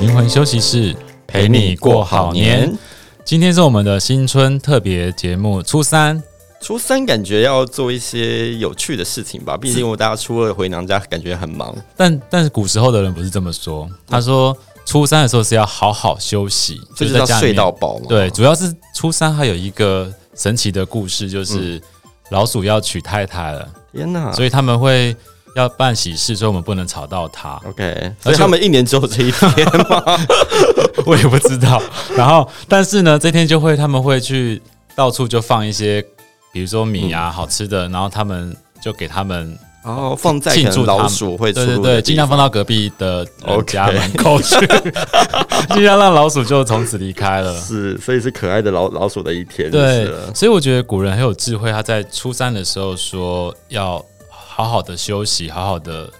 灵魂休息室，陪你过好年。今天是我们的新春特别节目，初三。初三感觉要做一些有趣的事情吧，毕竟我大家初二回娘家，感觉很忙。但但是古时候的人不是这么说，他说初三的时候是要好好休息，就是在要睡到饱嘛。对，主要是初三还有一个神奇的故事，就是老鼠要娶太太了。天哪！所以他们会。要办喜事，所以我们不能吵到他。OK，而且他们一年只有这一天吗？我也不知道。然后，但是呢，这天就会他们会去到处就放一些，比如说米啊，好吃的，然后他们就给他们，然后放在庆祝老鼠会对对对，尽量放到隔壁的家门口去，尽量让老鼠就从此离开了。是，所以是可爱的老老鼠的一天。对，所以我觉得古人很有智慧，他在初三的时候说要。好好的休息，好好的，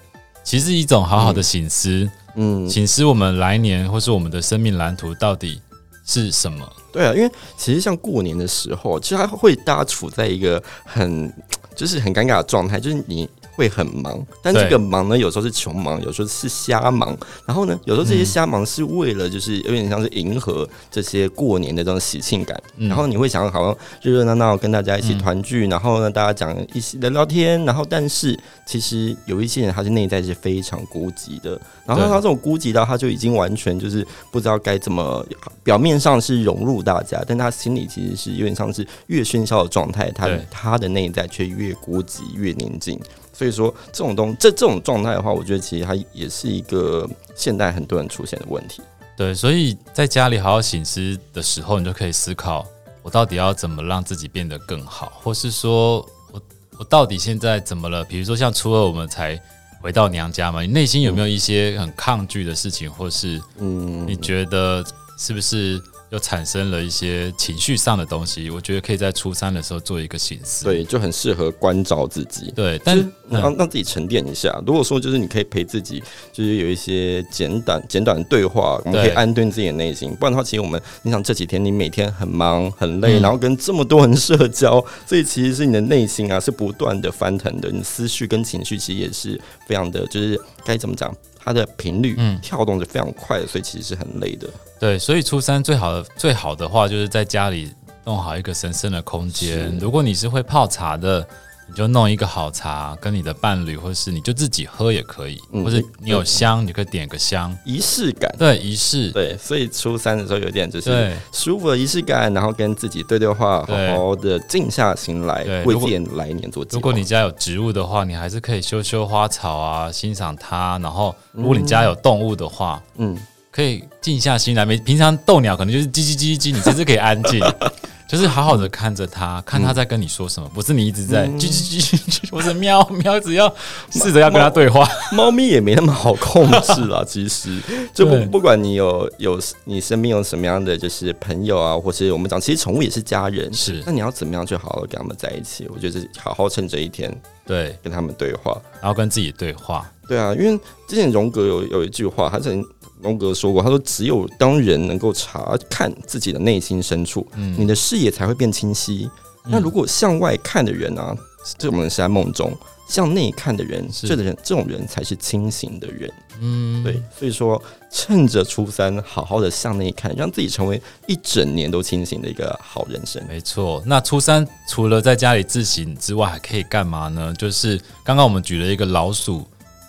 其实一种好好的醒思，嗯，醒思我们来年或是我们的生命蓝图到底是什么？对啊，因为其实像过年的时候，其实它会大家处在一个很就是很尴尬的状态，就是你。会很忙，但这个忙呢，有时候是穷忙，有时候是瞎忙。然后呢，有时候这些瞎忙是为了，就是有点像是迎合这些过年的这种喜庆感。嗯、然后你会想好像热热闹闹跟大家一起团聚，嗯、然后呢，大家讲一起聊聊天。然后，但是其实有一些人，他是内在是非常孤寂的。然后他这种孤寂到，他就已经完全就是不知道该怎么，表面上是融入大家，但他心里其实是有点像是越喧嚣的状态，他他的内在却越孤寂越宁静。所以说，这种东这这种状态的话，我觉得其实它也是一个现代很多人出现的问题。对，所以在家里好好醒思的时候，你就可以思考，我到底要怎么让自己变得更好，或是说我我到底现在怎么了？比如说像初二我们才回到娘家嘛，你内心有没有一些很抗拒的事情，或是嗯，你觉得是不是？又产生了一些情绪上的东西，我觉得可以在初三的时候做一个形式，对，就很适合关照自己，对，但是让让自己沉淀一下。如果说就是你可以陪自己，就是有一些简短简短的对话，我们可以安顿自己的内心。不然的话，其实我们你想这几天你每天很忙很累，然后跟这么多人社交，所以其实是你的内心啊是不断的翻腾的，你思绪跟情绪其实也是非常的，就是该怎么讲？它的频率跳动是非常快的，所以其实是很累的。对，所以初三最好的最好的话，就是在家里弄好一个神圣的空间。如果你是会泡茶的。你就弄一个好茶，跟你的伴侣，或是你就自己喝也可以，嗯、或者你有香，你可以点个香，仪式感。对，仪式。对，所以初三的时候有点就是舒服的仪式感，然后跟自己对对话，好好的静下心来，为自己来年做。如果你家有植物的话，你还是可以修修花草啊，欣赏它。然后，如果你家有动物的话，嗯，可以静下心来。没平常逗鸟可能就是叽叽叽叽，你其实可以安静。就是好好的看着他，嗯、看他在跟你说什么，不是你一直在叽叽叽叽，或者喵喵，只要试着要跟他对话。猫咪也没那么好控制啦，其实就不不管你有有你身边有什么样的就是朋友啊，或是我们讲，其实宠物也是家人，是。那你要怎么样去好好跟他们在一起？我觉得是好好趁这一天，对，跟他们对话，然后跟自己对话。对啊，因为之前荣格有有一句话，他曾。荣格说过：“他说，只有当人能够查看自己的内心深处，嗯，你的视野才会变清晰。嗯、那如果向外看的人啊，这种人是在梦中；向内看的人，这的人，这种人才是清醒的人。嗯，对。所以说，趁着初三，好好的向内看，让自己成为一整年都清醒的一个好人生。没错。那初三除了在家里自省之外，还可以干嘛呢？就是刚刚我们举了一个老鼠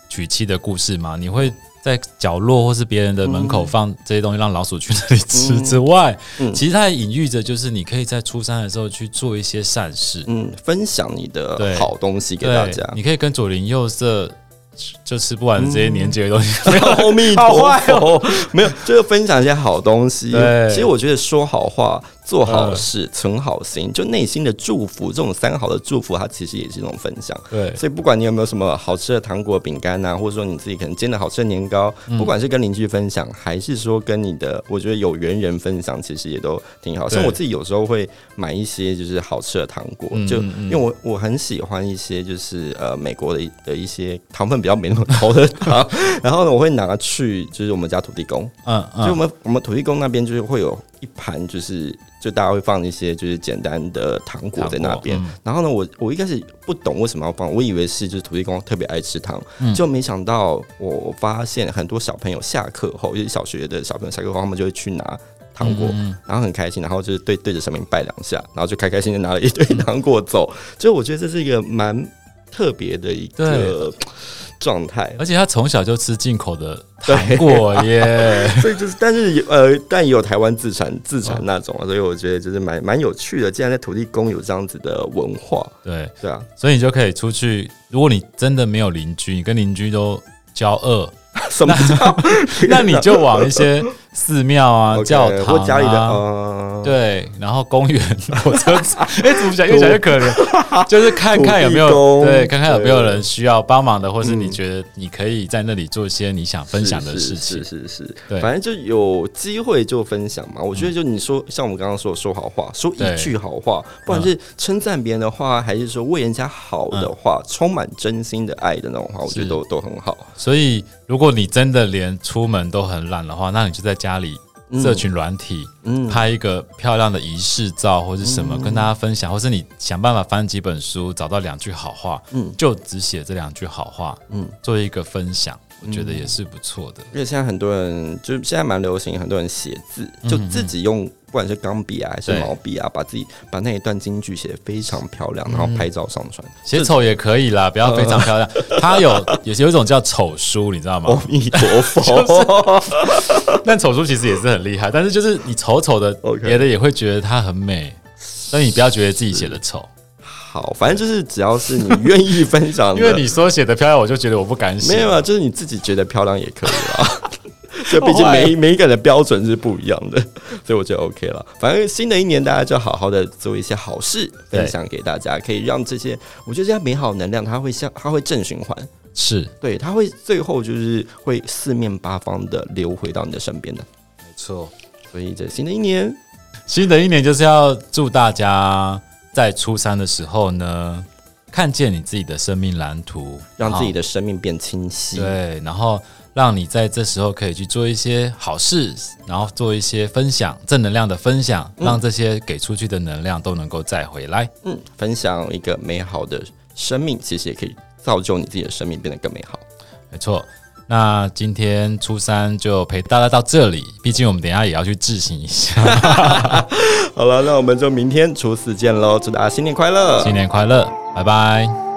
娶妻的故事嘛，你会。在角落或是别人的门口放这些东西，让老鼠去那里吃之外，嗯。嗯、其实它也隐喻着，就是你可以在初三的时候去做一些善事，嗯，分享你的好东西给大家。你可以跟左邻右舍。就吃不完这些年节的东西，没有，阿弥陀佛，没有，就是分享一些好东西。其实我觉得说好话、做好事、存好心，就内心的祝福，这种三好的祝福，它其实也是一种分享。对，所以不管你有没有什么好吃的糖果、饼干呐，或者说你自己可能煎的好吃的年糕，不管是跟邻居分享，还是说跟你的，我觉得有缘人分享，其实也都挺好。像我自己有时候会买一些就是好吃的糖果，就因为我我很喜欢一些就是呃美国的的一些糖分比较没那么高的糖，然后呢，我会拿去就是我们家土地公，嗯，就我们我们土地公那边就是会有一盘就是就大家会放一些就是简单的糖果在那边。嗯、然后呢，我我一开始不懂为什么要放，我以为是就是土地公特别爱吃糖，嗯、就没想到我发现很多小朋友下课后，就是小学的小朋友下课后，他们就会去拿糖果，嗯、然后很开心，然后就是对对着神明拜两下，然后就开开心心拿了一堆糖果走。就我觉得这是一个蛮特别的一个。状态，而且他从小就吃进口的糖果耶，所以就是，但是呃，但也有台湾自产自产那种，所以我觉得就是蛮蛮有趣的。既然在土地公有这样子的文化，对对啊，所以你就可以出去。如果你真的没有邻居，你跟邻居都交恶，什么叫？那你就往一些寺庙啊、okay, 教堂啊，或家里的。呃对，然后公园，我车子，哎，怎么讲越讲越可怜，就是看看有没有，对，看看有没有人需要帮忙的，或是你觉得你可以在那里做一些你想分享的事情，是是是，对，反正就有机会就分享嘛。我觉得就你说，像我们刚刚说说好话，说一句好话，不管是称赞别人的话，还是说为人家好的话，充满真心的爱的那种话，我觉得都都很好。所以，如果你真的连出门都很懒的话，那你就在家里。社群软体，嗯，拍一个漂亮的仪式照，或是什么，跟大家分享，或是你想办法翻几本书，找到两句好话，嗯，就只写这两句好话，嗯，做一个分享，我觉得也是不错的。因为现在很多人，就是现在蛮流行，很多人写字，就自己用。不管是钢笔啊还是毛笔啊，把自己把那一段京剧写得非常漂亮，然后拍照上传，写丑也可以啦，不要非常漂亮。它有有有一种叫丑书，你知道吗？阿弥陀佛。但丑书其实也是很厉害，但是就是你丑丑的，别的也会觉得它很美，所以你不要觉得自己写的丑。好，反正就是只要是你愿意分享，因为你说写的漂亮，我就觉得我不敢写。没有啊，就是你自己觉得漂亮也可以啊。就毕竟每 每一个人的标准是不一样的，所以我觉得 OK 了。反正新的一年，大家就好好的做一些好事，分享给大家，可以让这些我觉得这些美好能量，它会像它会正循环，是对，它会最后就是会四面八方的流回到你的身边的。没错，所以这新的一年，新的一年就是要祝大家在初三的时候呢，看见你自己的生命蓝图，让自己的生命变清晰。对，然后。让你在这时候可以去做一些好事，然后做一些分享，正能量的分享，让这些给出去的能量都能够再回来。嗯，分享一个美好的生命，其实也可以造就你自己的生命变得更美好。没错，那今天初三就陪大家到这里，毕竟我们等一下也要去自行一下。好了，那我们就明天初四见喽！祝大家新年快乐，新年快乐，拜拜。